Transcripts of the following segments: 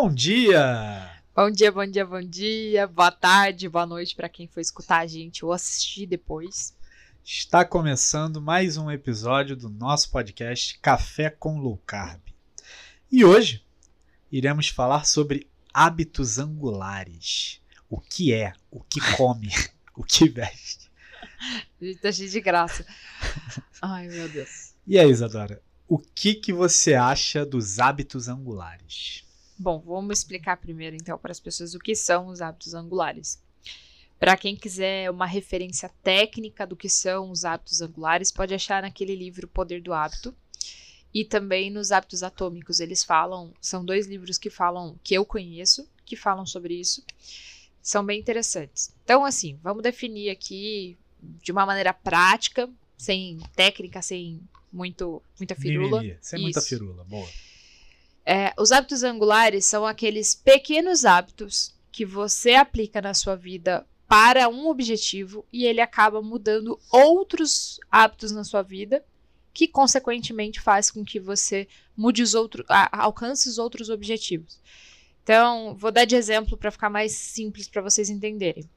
Bom dia! Bom dia, bom dia, bom dia, boa tarde, boa noite para quem for escutar a gente ou assistir depois. Está começando mais um episódio do nosso podcast Café com Low Carb. E hoje iremos falar sobre hábitos angulares. O que é, o que come, o que veste. A gente tá cheio de graça. Ai, meu Deus. E aí, Isadora, o que, que você acha dos hábitos angulares? Bom, vamos explicar primeiro então para as pessoas o que são os hábitos angulares. Para quem quiser uma referência técnica do que são os hábitos angulares, pode achar naquele livro O Poder do Hábito e também nos Hábitos Atômicos. Eles falam, são dois livros que falam que eu conheço, que falam sobre isso. São bem interessantes. Então, assim, vamos definir aqui de uma maneira prática, sem técnica, sem muito muita firula. Mimimi, sem muita firula, boa. É, os hábitos angulares são aqueles pequenos hábitos que você aplica na sua vida para um objetivo e ele acaba mudando outros hábitos na sua vida, que consequentemente faz com que você mude os outros, alcance os outros objetivos. Então, vou dar de exemplo para ficar mais simples para vocês entenderem.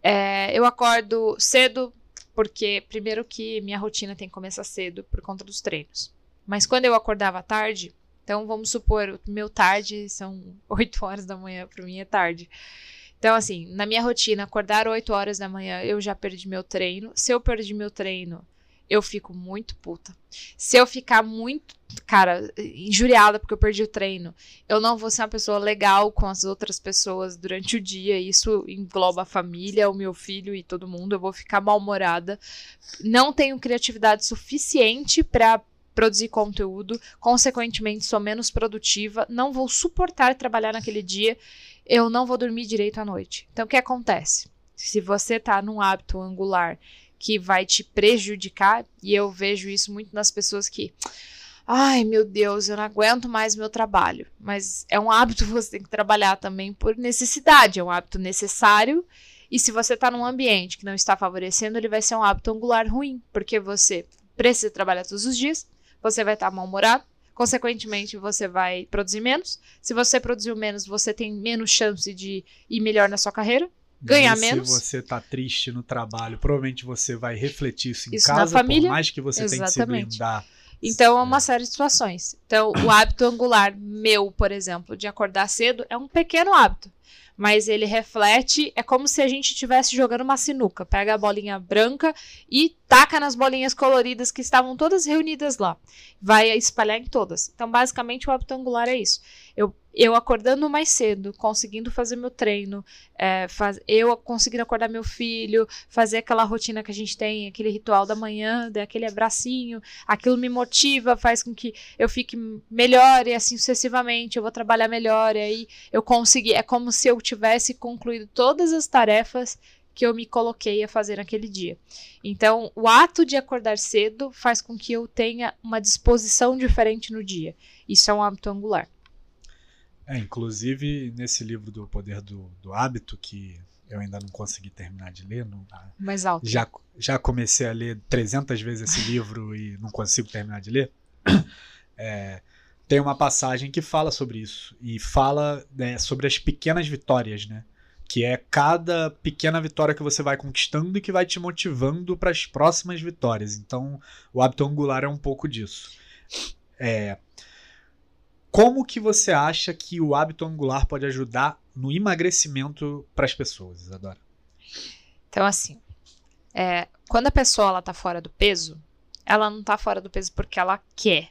É, eu acordo cedo, porque primeiro que minha rotina tem que começar cedo por conta dos treinos. Mas quando eu acordava tarde, então, vamos supor, o meu tarde são 8 horas da manhã, para mim é tarde. Então, assim, na minha rotina, acordar 8 horas da manhã, eu já perdi meu treino. Se eu perdi meu treino, eu fico muito puta. Se eu ficar muito, cara, injuriada porque eu perdi o treino, eu não vou ser uma pessoa legal com as outras pessoas durante o dia. Isso engloba a família, o meu filho e todo mundo. Eu vou ficar mal-humorada. Não tenho criatividade suficiente para produzir conteúdo, consequentemente sou menos produtiva, não vou suportar trabalhar naquele dia, eu não vou dormir direito à noite. Então o que acontece? Se você está num hábito angular que vai te prejudicar, e eu vejo isso muito nas pessoas que Ai, meu Deus, eu não aguento mais meu trabalho. Mas é um hábito que você tem que trabalhar também por necessidade, é um hábito necessário. E se você está num ambiente que não está favorecendo, ele vai ser um hábito angular ruim, porque você precisa trabalhar todos os dias, você vai estar mal-humorado, consequentemente você vai produzir menos. Se você produziu menos, você tem menos chance de ir melhor na sua carreira, ganhar menos. Se você tá triste no trabalho, provavelmente você vai refletir isso em Isso casa, na família. por mais que você tenha que se blindar. Então, é uma série de situações. Então, o hábito angular meu, por exemplo, de acordar cedo, é um pequeno hábito. Mas ele reflete, é como se a gente estivesse jogando uma sinuca. Pega a bolinha branca e taca nas bolinhas coloridas que estavam todas reunidas lá. Vai espalhar em todas. Então, basicamente, o hábito angular é isso. Eu, eu acordando mais cedo, conseguindo fazer meu treino, é, faz, eu conseguindo acordar meu filho, fazer aquela rotina que a gente tem, aquele ritual da manhã, dar aquele abracinho, aquilo me motiva, faz com que eu fique melhor e assim sucessivamente, eu vou trabalhar melhor, e aí eu consegui, é como se eu tivesse concluído todas as tarefas que eu me coloquei a fazer naquele dia. Então, o ato de acordar cedo faz com que eu tenha uma disposição diferente no dia. Isso é um hábito angular. É, inclusive, nesse livro do Poder do, do Hábito, que eu ainda não consegui terminar de ler, não, Mais alto. já, já comecei a ler 300 vezes esse livro e não consigo terminar de ler. É, tem uma passagem que fala sobre isso e fala né, sobre as pequenas vitórias, né? Que é cada pequena vitória que você vai conquistando e que vai te motivando para as próximas vitórias. Então, o hábito angular é um pouco disso. É, como que você acha que o hábito angular pode ajudar no emagrecimento para as pessoas, Isadora? Então, assim, é, quando a pessoa ela tá fora do peso, ela não tá fora do peso porque ela quer,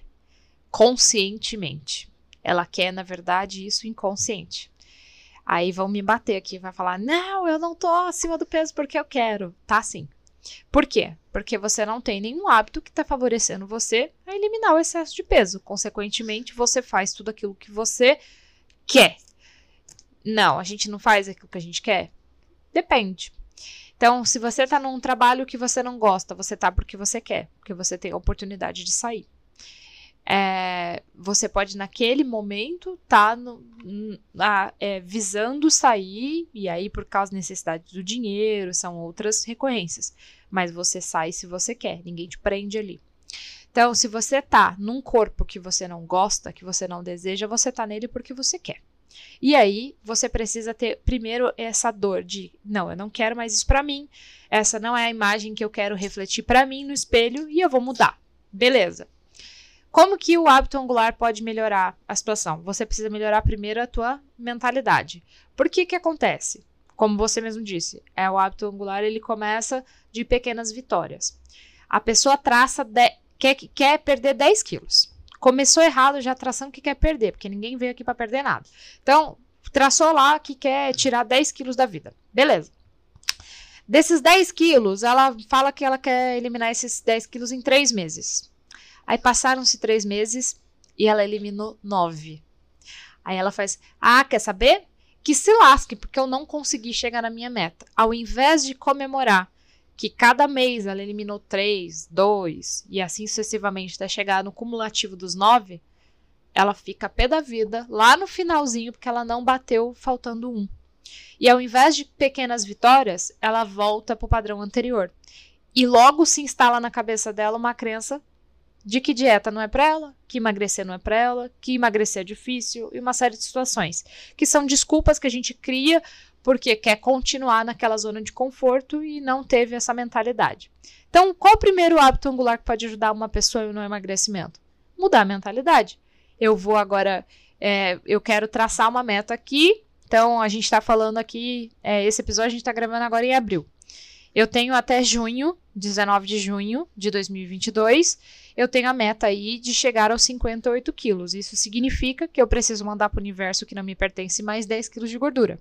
conscientemente. Ela quer, na verdade, isso inconsciente. Aí vão me bater aqui, vai falar: não, eu não tô acima do peso porque eu quero. Tá sim. Por quê? Porque você não tem nenhum hábito que está favorecendo você a eliminar o excesso de peso. Consequentemente, você faz tudo aquilo que você quer. Não, a gente não faz aquilo que a gente quer? Depende. Então, se você está num trabalho que você não gosta, você tá porque você quer, porque você tem a oportunidade de sair. É, você pode, naquele momento, tá é, visando sair, e aí, por causa da necessidade do dinheiro, são outras recorrências. Mas você sai se você quer, ninguém te prende ali. Então, se você tá num corpo que você não gosta, que você não deseja, você tá nele porque você quer. E aí você precisa ter primeiro essa dor de, não, eu não quero mais isso para mim. Essa não é a imagem que eu quero refletir para mim no espelho e eu vou mudar. Beleza. Como que o hábito angular pode melhorar a situação? Você precisa melhorar primeiro a tua mentalidade. Por que que acontece? Como você mesmo disse, é o hábito angular, ele começa de pequenas vitórias. A pessoa traça, de, quer, quer perder 10 quilos. Começou errado já a tração que quer perder, porque ninguém veio aqui para perder nada. Então, traçou lá que quer tirar 10 quilos da vida. Beleza. Desses 10 quilos, ela fala que ela quer eliminar esses 10 quilos em 3 meses. Aí passaram-se 3 meses e ela eliminou 9. Aí ela faz: Ah, quer saber? Que se lasque, porque eu não consegui chegar na minha meta. Ao invés de comemorar que cada mês ela eliminou três, dois e assim sucessivamente até chegar no cumulativo dos nove, ela fica pé da vida lá no finalzinho porque ela não bateu faltando um. E ao invés de pequenas vitórias, ela volta para o padrão anterior. E logo se instala na cabeça dela uma crença de que dieta não é para ela, que emagrecer não é para ela, que emagrecer é difícil e uma série de situações que são desculpas que a gente cria porque quer continuar naquela zona de conforto e não teve essa mentalidade. Então, qual o primeiro hábito angular que pode ajudar uma pessoa no emagrecimento? Mudar a mentalidade. Eu vou agora, é, eu quero traçar uma meta aqui. Então, a gente está falando aqui, é, esse episódio a gente está gravando agora em abril. Eu tenho até junho, 19 de junho de 2022, eu tenho a meta aí de chegar aos 58 quilos. Isso significa que eu preciso mandar para o universo que não me pertence mais 10 quilos de gordura.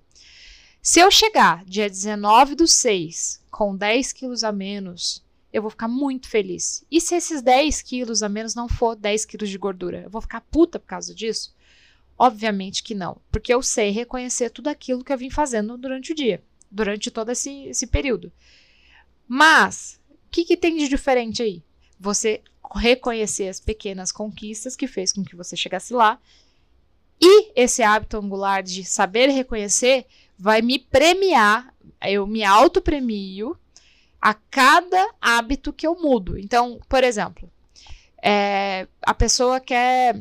Se eu chegar dia 19 do 6 com 10 quilos a menos, eu vou ficar muito feliz. E se esses 10 quilos a menos não for 10 quilos de gordura, eu vou ficar puta por causa disso? Obviamente que não, porque eu sei reconhecer tudo aquilo que eu vim fazendo durante o dia, durante todo esse, esse período. Mas, o que, que tem de diferente aí? Você reconhecer as pequenas conquistas que fez com que você chegasse lá. E esse hábito angular de saber reconhecer vai me premiar, eu me auto-premio a cada hábito que eu mudo. Então, por exemplo, é, a pessoa quer.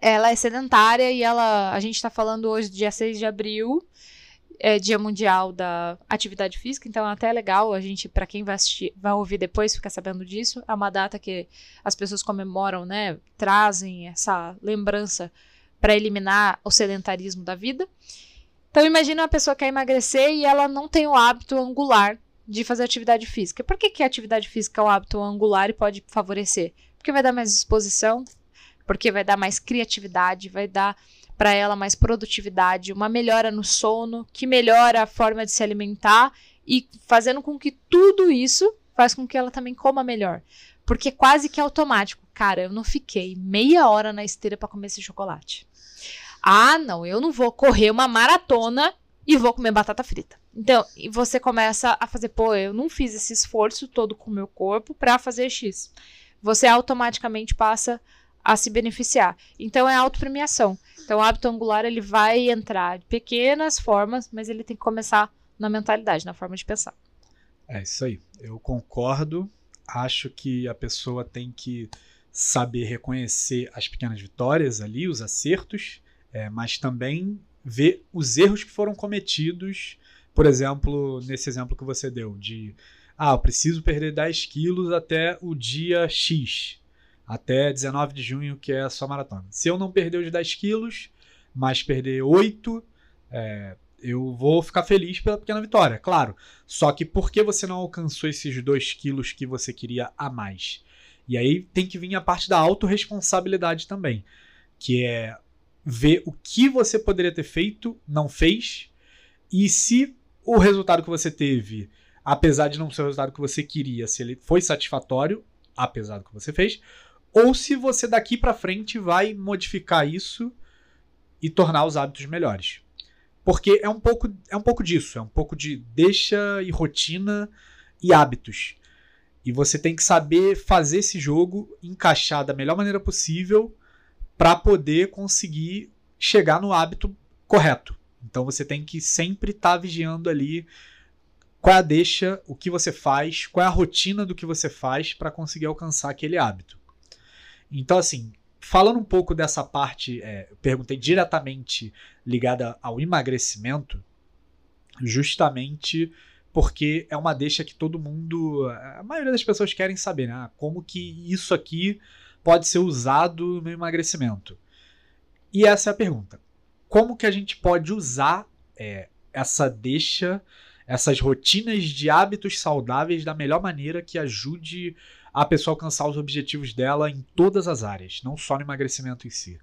Ela é sedentária e ela. A gente está falando hoje, dia 6 de abril, é Dia Mundial da Atividade Física, então é até legal a gente, para quem vai assistir, vai ouvir depois, ficar sabendo disso. É uma data que as pessoas comemoram, né? Trazem essa lembrança para eliminar o sedentarismo da vida. Então imagina uma pessoa que quer emagrecer e ela não tem o hábito angular de fazer atividade física. Por que, que a atividade física é o hábito angular e pode favorecer? Porque vai dar mais disposição, porque vai dar mais criatividade, vai dar para ela mais produtividade, uma melhora no sono, que melhora a forma de se alimentar e fazendo com que tudo isso faz com que ela também coma melhor. Porque quase que é automático. Cara, eu não fiquei meia hora na esteira para comer esse chocolate. Ah, não, eu não vou correr uma maratona e vou comer batata frita. Então, você começa a fazer, pô, eu não fiz esse esforço todo com o meu corpo para fazer X. Você automaticamente passa a se beneficiar. Então é autopremiação. Então o hábito angular ele vai entrar de pequenas formas, mas ele tem que começar na mentalidade, na forma de pensar. É isso aí. Eu concordo. Acho que a pessoa tem que saber reconhecer as pequenas vitórias ali, os acertos, é, mas também ver os erros que foram cometidos, por exemplo, nesse exemplo que você deu, de ah, eu preciso perder 10 quilos até o dia X, até 19 de junho, que é a sua maratona. Se eu não perder os 10 quilos, mas perder 8, é, eu vou ficar feliz pela pequena vitória, claro. Só que por que você não alcançou esses 2 quilos que você queria a mais? E aí tem que vir a parte da autorresponsabilidade também, que é ver o que você poderia ter feito, não fez, e se o resultado que você teve, apesar de não ser o resultado que você queria, se ele foi satisfatório, apesar do que você fez, ou se você daqui para frente vai modificar isso e tornar os hábitos melhores. Porque é um pouco é um pouco disso, é um pouco de deixa e rotina e hábitos. E você tem que saber fazer esse jogo encaixar da melhor maneira possível para poder conseguir chegar no hábito correto. Então você tem que sempre estar tá vigiando ali qual é a deixa, o que você faz, qual é a rotina do que você faz para conseguir alcançar aquele hábito. Então, assim, falando um pouco dessa parte, é, eu perguntei diretamente ligada ao emagrecimento, justamente porque é uma deixa que todo mundo, a maioria das pessoas querem saber, né? Como que isso aqui pode ser usado no emagrecimento? E essa é a pergunta. Como que a gente pode usar é, essa deixa, essas rotinas de hábitos saudáveis da melhor maneira que ajude a pessoa alcançar os objetivos dela em todas as áreas, não só no emagrecimento em si?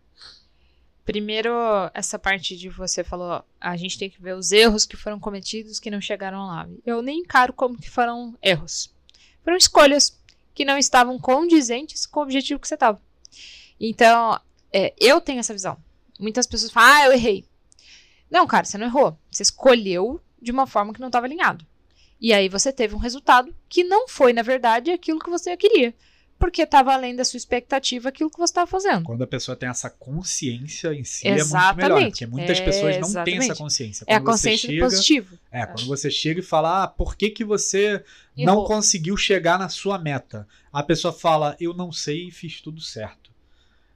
Primeiro, essa parte de você falou, a gente tem que ver os erros que foram cometidos que não chegaram lá. Eu nem encaro como que foram erros. Foram escolhas que não estavam condizentes com o objetivo que você estava. Então, é, eu tenho essa visão. Muitas pessoas falam, ah, eu errei. Não, cara, você não errou. Você escolheu de uma forma que não estava alinhado. E aí você teve um resultado que não foi, na verdade, aquilo que você queria porque estava além da sua expectativa aquilo que você estava fazendo. Quando a pessoa tem essa consciência em si, exatamente. é muito melhor. Porque muitas é, pessoas não exatamente. têm essa consciência. Quando é a consciência chega, positivo. É, quando você chega e fala, ah, por que, que você Errou. não conseguiu chegar na sua meta? A pessoa fala, eu não sei e fiz tudo certo.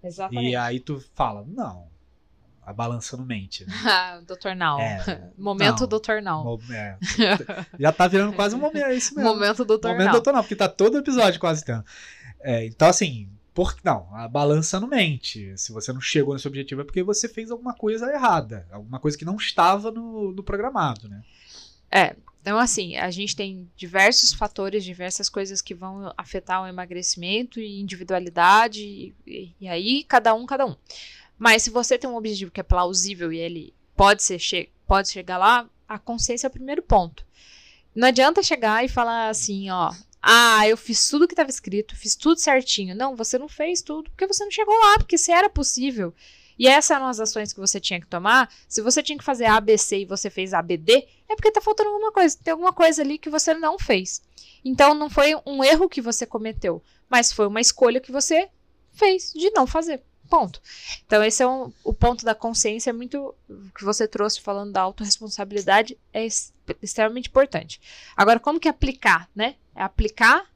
Exatamente. E aí tu fala, não, a balança não mente. Né? Ah, Dr. Now. É, momento não, Dr. Now. É, já tá virando quase um momento, é isso mesmo. Momento Dr. Momento Now. Dr. Now, porque tá todo episódio quase tendo. É, então, assim, por, não, a balança não mente. Se você não chegou nesse objetivo é porque você fez alguma coisa errada, alguma coisa que não estava no, no programado, né? É, então assim, a gente tem diversos fatores, diversas coisas que vão afetar o emagrecimento e individualidade, e, e aí cada um, cada um. Mas se você tem um objetivo que é plausível e ele pode, ser che pode chegar lá, a consciência é o primeiro ponto. Não adianta chegar e falar assim, ó, ah, eu fiz tudo que estava escrito, fiz tudo certinho. Não, você não fez tudo porque você não chegou lá, porque se era possível. E essas eram as ações que você tinha que tomar. Se você tinha que fazer ABC e você fez ABD, é porque tá faltando alguma coisa. Tem alguma coisa ali que você não fez. Então não foi um erro que você cometeu, mas foi uma escolha que você fez de não fazer. Ponto. Então, esse é um, o ponto da consciência, é muito. que você trouxe falando da autorresponsabilidade, é extremamente importante. Agora, como que aplicar, né? É aplicar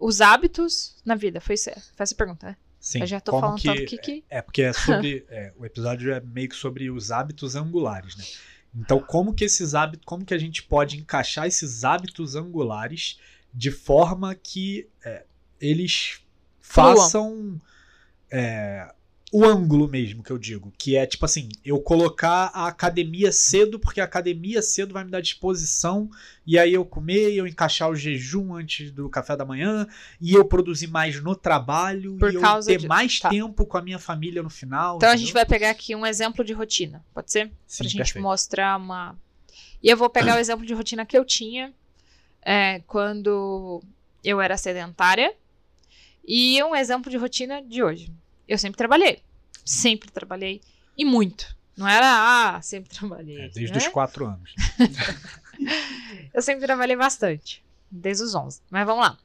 os hábitos na vida. Foi, foi essa a pergunta, né? Sim, Eu já tô falando que, tanto que, que... É, porque é sobre. é, o episódio é meio que sobre os hábitos angulares, né? Então, como que esses hábitos. Como que a gente pode encaixar esses hábitos angulares de forma que é, eles façam. É, o ângulo mesmo que eu digo, que é tipo assim, eu colocar a academia cedo, porque a academia cedo vai me dar disposição, e aí eu comer, eu encaixar o jejum antes do café da manhã, e eu produzir mais no trabalho, Por e eu ter de... mais tá. tempo com a minha família no final. Então entendeu? a gente vai pegar aqui um exemplo de rotina, pode ser? Sim, pra gente perfeito. mostrar uma. E eu vou pegar o exemplo de rotina que eu tinha é, quando eu era sedentária, e um exemplo de rotina de hoje. Eu sempre trabalhei. Sempre trabalhei. E muito. Não era, ah, sempre trabalhei. É, desde né? os quatro anos. eu sempre trabalhei bastante. Desde os 11. Mas vamos lá.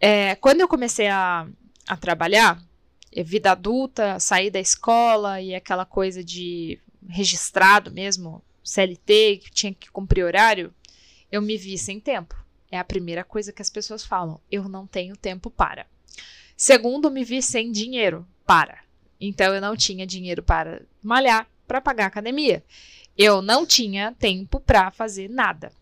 É, quando eu comecei a, a trabalhar, é, vida adulta, sair da escola e aquela coisa de registrado mesmo, CLT, que tinha que cumprir horário, eu me vi sem tempo. É a primeira coisa que as pessoas falam. Eu não tenho tempo para. Segundo, me vi sem dinheiro para. Então eu não tinha dinheiro para malhar, para pagar academia. Eu não tinha tempo para fazer nada.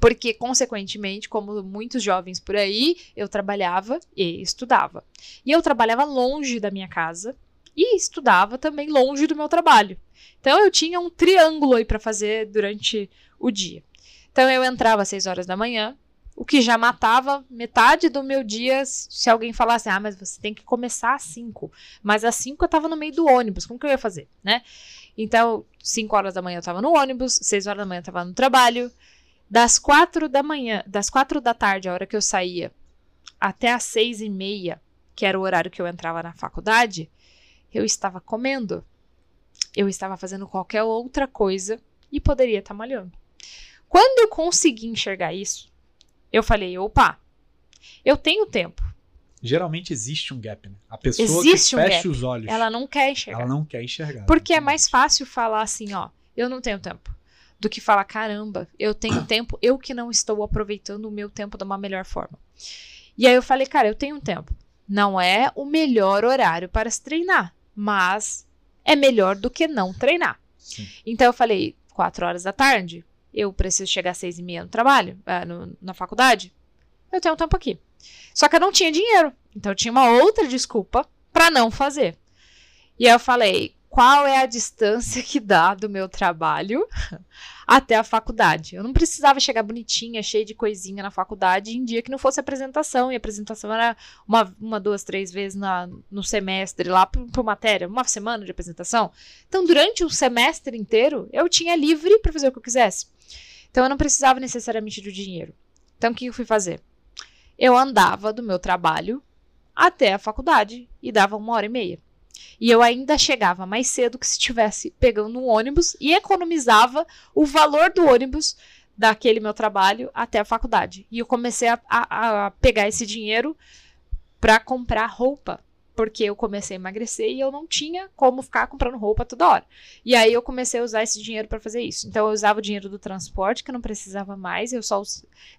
Porque, consequentemente, como muitos jovens por aí, eu trabalhava e estudava. E eu trabalhava longe da minha casa e estudava também longe do meu trabalho. Então eu tinha um triângulo aí para fazer durante o dia. Então eu entrava às 6 horas da manhã, o que já matava metade do meu dia se alguém falasse, ah, mas você tem que começar às 5. Mas às 5 eu tava no meio do ônibus, como que eu ia fazer, né? Então, 5 horas da manhã eu tava no ônibus, 6 horas da manhã eu tava no trabalho. Das 4 da manhã, das 4 da tarde, a hora que eu saía, até às 6 e meia, que era o horário que eu entrava na faculdade, eu estava comendo. Eu estava fazendo qualquer outra coisa e poderia estar malhando. Quando eu consegui enxergar isso, eu falei, opa, eu tenho tempo. Geralmente existe um gap, né? A pessoa Existe que um fecha gap. os olhos, Ela não quer enxergar. ela não quer enxergar. Porque é mais fácil falar assim, ó, eu não tenho tempo. Do que falar, caramba, eu tenho tempo, eu que não estou aproveitando o meu tempo de uma melhor forma. E aí eu falei, cara, eu tenho tempo. Não é o melhor horário para se treinar, mas é melhor do que não treinar. Sim. Então eu falei, quatro horas da tarde, eu preciso chegar às seis e meia no trabalho, ah, no- na faculdade, eu tenho um tempo aqui. Só que eu não tinha dinheiro, então eu tinha uma outra desculpa para não fazer. E aí eu falei, qual é a distância que dá do meu trabalho até a faculdade? Eu não precisava chegar bonitinha, cheia de coisinha na faculdade em dia que não fosse apresentação, e apresentação era uma, uma duas, três vezes na, no semestre, lá por, por matéria, uma semana de apresentação. Então, durante um semestre inteiro, eu tinha livre para fazer o que eu quisesse. Então, eu não precisava necessariamente do dinheiro. Então, o que eu fui fazer? Eu andava do meu trabalho até a faculdade e dava uma hora e meia. E eu ainda chegava mais cedo que se estivesse pegando um ônibus e economizava o valor do ônibus daquele meu trabalho até a faculdade. E eu comecei a, a- a pegar esse dinheiro para comprar roupa. Porque eu comecei a emagrecer e eu não tinha como ficar comprando roupa toda hora. E aí eu comecei a usar esse dinheiro para fazer isso. Então eu usava o dinheiro do transporte, que eu não precisava mais, eu só,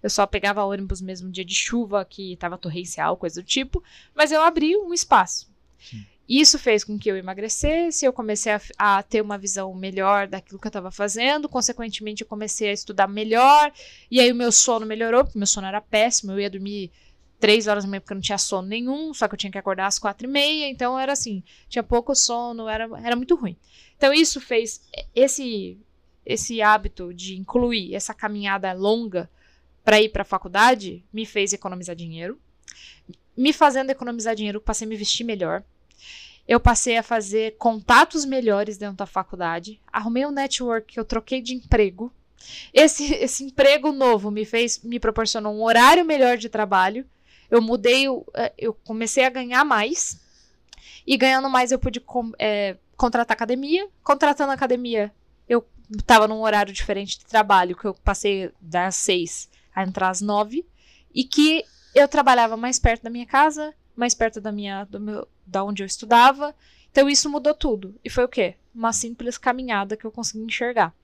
eu só pegava ônibus mesmo dia de chuva, que estava torrencial, coisa do tipo, mas eu abri um espaço. Sim. Isso fez com que eu emagrecesse, eu comecei a, a ter uma visão melhor daquilo que eu estava fazendo, consequentemente eu comecei a estudar melhor, e aí o meu sono melhorou, porque meu sono era péssimo, eu ia dormir três horas da manhã porque eu não tinha sono nenhum, só que eu tinha que acordar às quatro e meia, então era assim, tinha pouco sono, era, era muito ruim. Então isso fez esse esse hábito de incluir essa caminhada longa para ir para a faculdade me fez economizar dinheiro. Me fazendo economizar dinheiro, passei a me vestir melhor. Eu passei a fazer contatos melhores dentro da faculdade. Arrumei um network, eu troquei de emprego. Esse, esse emprego novo me fez, me proporcionou um horário melhor de trabalho. Eu mudei, o- eh, eu comecei a ganhar mais. E ganhando mais, eu pude eh, contratar academia. Contratando academia, eu estava num horário diferente de trabalho, que eu passei das seis a entrar às nove. E que eu trabalhava mais perto da minha casa, mais perto da minha, do meu, da onde eu estudava. Então isso mudou tudo. E foi o quê? Uma simples caminhada que eu consegui enxergar.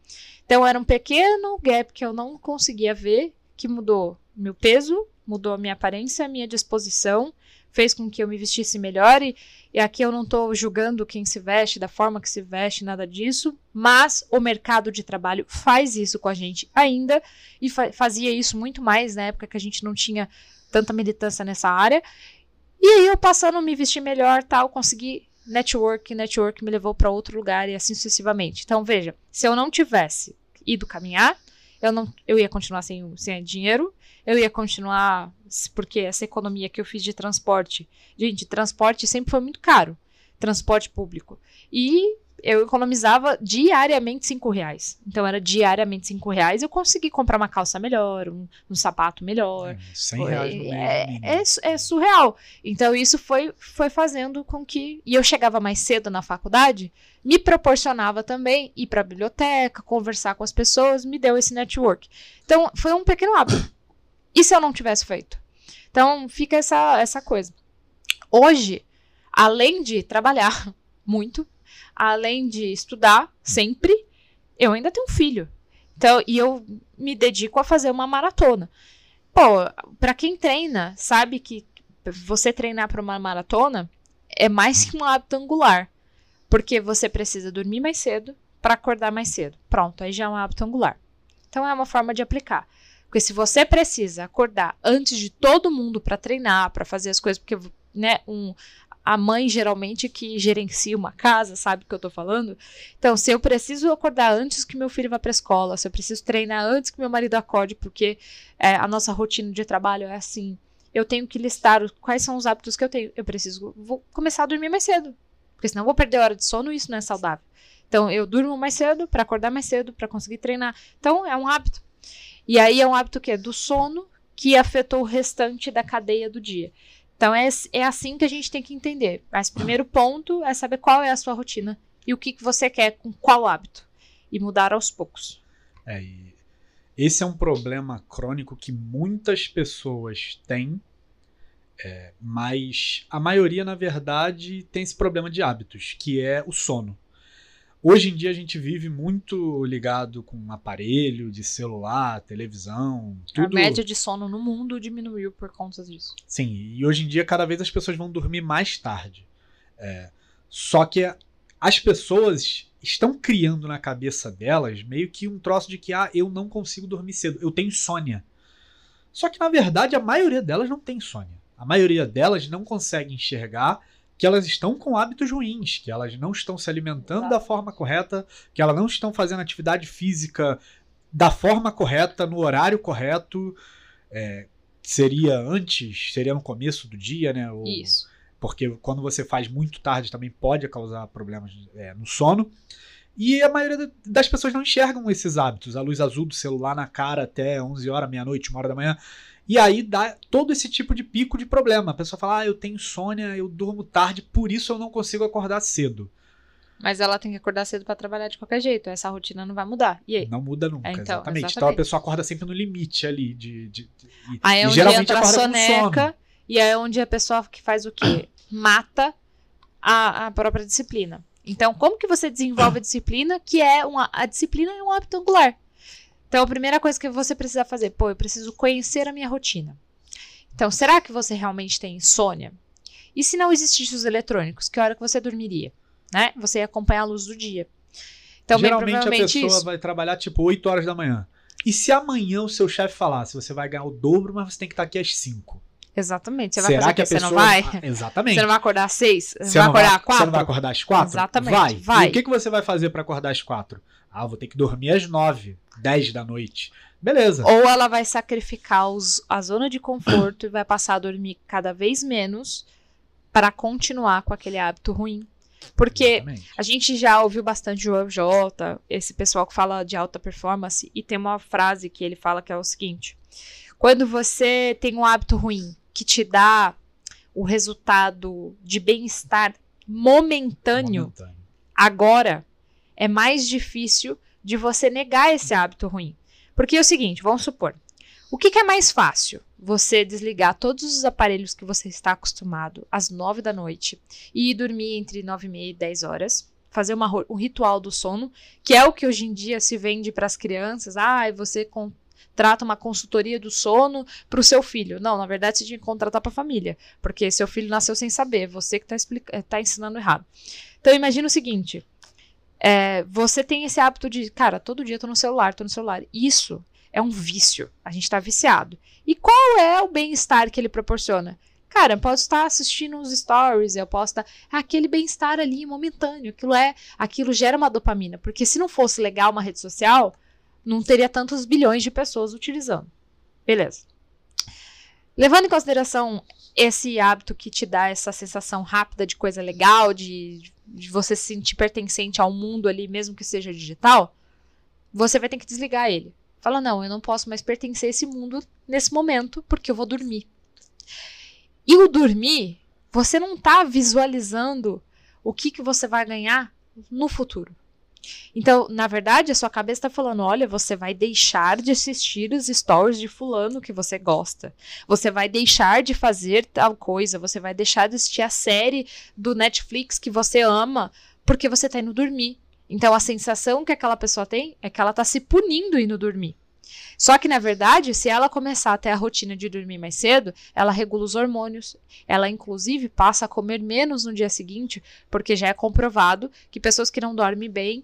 Então era um pequeno gap que eu não conseguia ver, que mudou meu peso, mudou a minha aparência, a minha disposição, fez com que eu me vestisse melhor. E, e aqui eu não estou julgando quem se veste, da forma que se veste, nada disso, mas o mercado de trabalho faz isso com a gente ainda e fa- fazia isso muito mais na época que a gente não tinha tanta militância nessa área. E aí eu passando a me vestir melhor, tal, consegui network, network me levou para outro lugar e assim sucessivamente. Então veja, se eu não tivesse ido caminhar, eu não, eu ia continuar sem, sem dinheiro, eu ia continuar porque essa economia que eu fiz de transporte, gente, transporte sempre foi muito caro, transporte público e eu economizava diariamente cinco reais. Então era diariamente cinco reais. Eu consegui comprar uma calça melhor, um, um sapato melhor. É, 100 reais no mês. É, é, é surreal. Então, isso foi, foi fazendo com que. E eu chegava mais cedo na faculdade, me proporcionava também ir para a biblioteca, conversar com as pessoas, me deu esse network. Então, foi um pequeno hábito. E se eu não tivesse feito? Então, fica essa, essa coisa. Hoje, além de trabalhar muito, além de estudar sempre, eu ainda tenho um filho. Então, e eu me dedico a fazer uma maratona. Pô, para quem treina, sabe que você treinar para uma maratona é mais que um hábito angular. Porque você precisa dormir mais cedo para acordar mais cedo. Pronto, aí já é um hábito angular. Então é uma forma de aplicar. Porque se você precisa acordar antes de todo mundo para treinar, para fazer as coisas, porque né, um, a mãe geralmente que gerencia uma casa, sabe o que eu tô falando? Então, se eu preciso acordar antes que meu filho vá para escola, se eu preciso treinar antes que meu marido acorde, porque é, a nossa rotina de trabalho é assim, eu tenho que listar quais são os hábitos que eu tenho. Eu preciso vou começar a dormir mais cedo, porque senão eu vou perder hora de sono e isso não é saudável. Então, eu durmo mais cedo para acordar mais cedo, para conseguir treinar. Então, é um hábito. E aí é um hábito que é do sono que afetou o restante da cadeia do dia. Então é, é assim que a gente tem que entender. Mas primeiro ponto é saber qual é a sua rotina e o que, que você quer com qual hábito. E mudar aos poucos. É, esse é um problema crônico que muitas pessoas têm, é, mas a maioria, na verdade, tem esse problema de hábitos, que é o sono. Hoje em dia a gente vive muito ligado com aparelho de celular, televisão, tudo. A média de sono no mundo diminuiu por conta disso. Sim, e hoje em dia cada vez as pessoas vão dormir mais tarde. É, só que as pessoas estão criando na cabeça delas meio que um troço de que ah, eu não consigo dormir cedo, eu tenho insônia. Só que na verdade a maioria delas não tem insônia. A maioria delas não consegue enxergar que elas estão com hábitos ruins, que elas não estão se alimentando Exato. da forma correta, que elas não estão fazendo atividade física da forma correta, no horário correto. É, seria antes, seria no começo do dia, né? Ou, Isso. Porque quando você faz muito tarde também pode causar problemas é, no sono. E a maioria das pessoas não enxergam esses hábitos. A luz azul do celular na cara até 11 horas, meia-noite, uma hora da manhã. E aí dá todo esse tipo de pico de problema. A pessoa fala: ah, eu tenho insônia, eu durmo tarde, por isso eu não consigo acordar cedo. Mas ela tem que acordar cedo para trabalhar de qualquer jeito. Essa rotina não vai mudar. E aí? Não muda nunca, é, então, exatamente. exatamente. Então a pessoa acorda sempre no limite ali. De, de, de aí é onde geralmente entra a soneca. E é onde a pessoa que faz o quê? Mata a, a própria disciplina. Então, como que você desenvolve a disciplina? Que é uma. A disciplina é um hábito angular. Então, a primeira coisa que você precisa fazer, pô, eu preciso conhecer a minha rotina. Então, será que você realmente tem insônia? E se não existissem os eletrônicos, que hora que você dormiria? Né? Você ia acompanhar a luz do dia. Então, Geralmente a pessoa isso... vai trabalhar tipo 8 horas da manhã. E se amanhã o seu chefe falasse, você vai ganhar o dobro, mas você tem que estar aqui às 5? Exatamente. Você vai Será que a pessoa... Você não vai? Exatamente. Você não vai acordar às 6? Você, vai acordar às 4? Você não vai acordar às 4? Exatamente. Vai. vai. E o que, que você vai fazer para acordar às 4? Ah, vou ter que dormir às 9, 10 da noite. Beleza. Ou ela vai sacrificar os, a zona de conforto e vai passar a dormir cada vez menos para continuar com aquele hábito ruim. Porque Exatamente. a gente já ouviu bastante o Jota, esse pessoal que fala de alta performance, e tem uma frase que ele fala que é o seguinte: quando você tem um hábito ruim que te dá o resultado de bem-estar momentâneo, momentâneo, agora é mais difícil de você negar esse hábito ruim. Porque é o seguinte, vamos supor, o que, que, é mais fácil? Você desligar todos os aparelhos que você está acostumado às nove da noite e ir dormir entre nove e meia e dez horas, fazer uma, um ritual do sono, que é o que hoje em dia se vende para as crianças. Ah, você contrata uma consultoria do sono para o seu filho. Não, na verdade você tinha que contratar para a família, porque seu filho nasceu sem saber, você que está tá ensinando errado. Então imagina o seguinte: é, você tem esse hábito de, cara, todo dia tô no celular, tô no celular. Isso é um vício. A gente tá viciado. E qual é o bem-estar que ele proporciona? Cara, eu posso estar assistindo uns stories, eu posso estar. Aquele bem-estar ali momentâneo. Aquilo é. Aquilo gera uma dopamina. Porque se não fosse legal uma rede social, não teria tantos bilhões de pessoas utilizando. Beleza. Levando em consideração esse hábito que te dá essa sensação rápida de coisa legal, de, de você se sentir pertencente ao mundo ali, mesmo que seja digital, você vai ter que desligar ele. Fala, não, eu não posso mais pertencer a esse mundo nesse momento, porque eu vou dormir. E o dormir, você não está visualizando o que, que você vai ganhar no futuro. Então, na verdade, a sua cabeça está falando: olha, você vai deixar de assistir os stories de fulano que você gosta. Você vai deixar de fazer tal coisa. Você vai deixar de assistir a série do Netflix que você ama porque você está indo dormir. Então, a sensação que aquela pessoa tem é que ela está se punindo indo dormir. Só que, na verdade, se ela começar a ter a rotina de dormir mais cedo, ela regula os hormônios. Ela, inclusive, passa a comer menos no dia seguinte, porque já é comprovado que pessoas que não dormem bem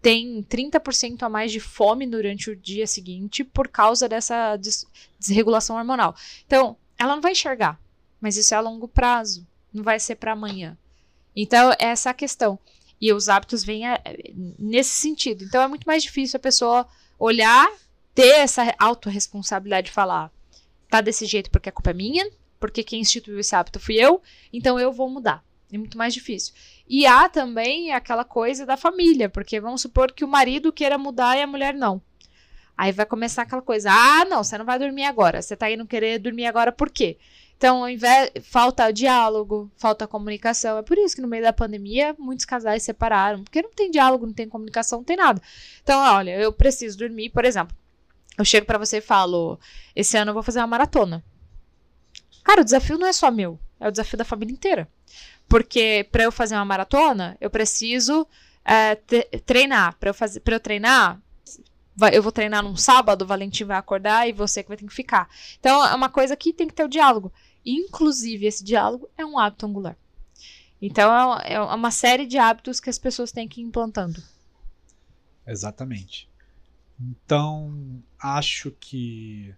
têm 30% a mais de fome durante o dia seguinte por causa dessa des desregulação hormonal. Então, ela não vai enxergar, mas isso é a longo prazo, não vai ser para amanhã. Então, essa é a questão. E os hábitos vêm a, nesse sentido. Então, é muito mais difícil a pessoa olhar ter essa autorresponsabilidade de falar, tá desse jeito porque a culpa é minha, porque quem instituiu esse hábito fui eu, então eu vou mudar. É muito mais difícil. E há também aquela coisa da família, porque vamos supor que o marido queira mudar e a mulher não. Aí vai começar aquela coisa: ah, não, você não vai dormir agora. Você tá indo querer dormir agora por quê? Então, ao invés, falta diálogo, falta comunicação. É por isso que no meio da pandemia muitos casais separaram, porque não tem diálogo, não tem comunicação, não tem nada. Então, olha, eu preciso dormir, por exemplo. Eu chego para você e falo: esse ano eu vou fazer uma maratona. Cara, o desafio não é só meu, é o desafio da família inteira. Porque para eu fazer uma maratona, eu preciso é, treinar. Para eu eu treinar, eu vou treinar num sábado, o Valentim vai acordar e você que vai ter que ficar. Então é uma coisa que tem que ter o diálogo. Inclusive esse diálogo é um hábito angular. Então é, é uma série de hábitos que as pessoas têm que ir implantando. Exatamente. Então, acho que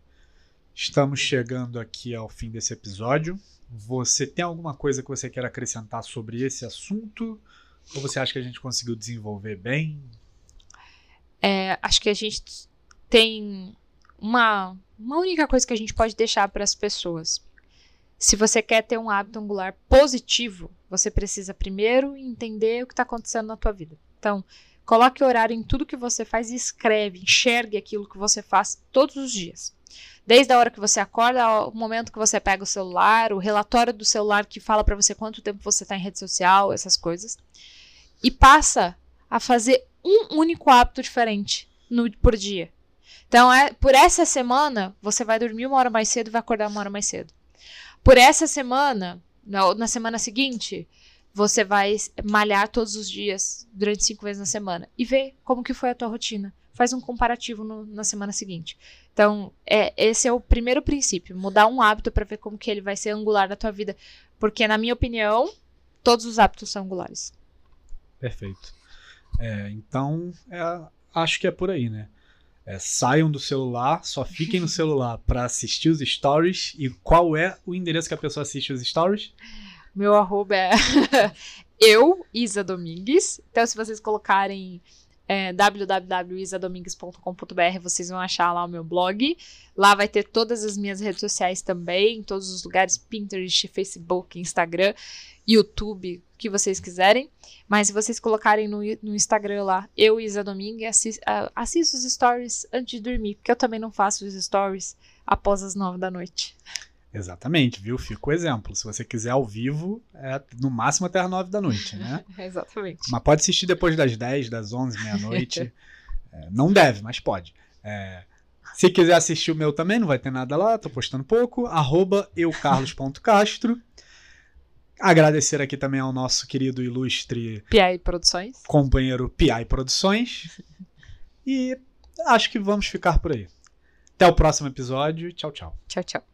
estamos chegando aqui ao fim desse episódio. Você tem alguma coisa que você quer acrescentar sobre esse assunto? Ou você acha que a gente conseguiu desenvolver bem? É, acho que a gente tem uma, uma única coisa que a gente pode deixar para as pessoas. Se você quer ter um hábito angular positivo, você precisa primeiro entender o que está acontecendo na tua vida. Então, coloque horário em tudo que você faz e escreve, enxergue aquilo que você faz todos os dias. Desde a hora que você acorda ao momento que você pega o celular, o relatório do celular que fala para você quanto tempo você está em rede social, essas coisas. E passa a fazer um único hábito diferente no, por dia. Então, é, por essa semana, você vai dormir uma hora mais cedo e vai acordar uma hora mais cedo. Por essa semana, na, na semana seguinte, você vai malhar todos os dias, durante cinco vezes na semana, e ver como que foi a tua rotina. Faz um comparativo no, na semana seguinte. Então, é, esse é o primeiro princípio, mudar um hábito para ver como que ele vai ser angular na tua vida. Porque, na minha opinião, todos os hábitos são angulares. Perfeito. É, então, é, acho que é por aí, né? É, saiam do celular, só fiquem no celular para assistir os stories. E qual é o endereço que a pessoa assiste os stories? Meu arroba é eu, Isa Domingues. Então, se vocês colocarem é, www.isadomingues.com.br, vocês vão achar lá o meu blog. Lá vai ter todas as minhas redes sociais também, todos os lugares, Pinterest, Facebook, Instagram, YouTube, o que vocês quiserem. Mas se vocês colocarem no, no Instagram lá, eu, Isa Domingues, assisto os stories antes de dormir, porque eu também não faço os stories após as nove da noite. Exatamente, viu? Fica o exemplo. Se você quiser ao vivo, é no máximo até as 9 da noite, né? Exatamente. Mas pode assistir depois das 10, das 11, meia-noite. é, não deve, mas pode. É, se quiser assistir o meu também, não vai ter nada lá, tô postando pouco. Arroba eucarlos.castro. Agradecer aqui também ao nosso querido ilustre PI Produções. Companheiro PI Produções. E acho que vamos ficar por aí. Até o próximo episódio. Tchau, tchau. Tchau, tchau.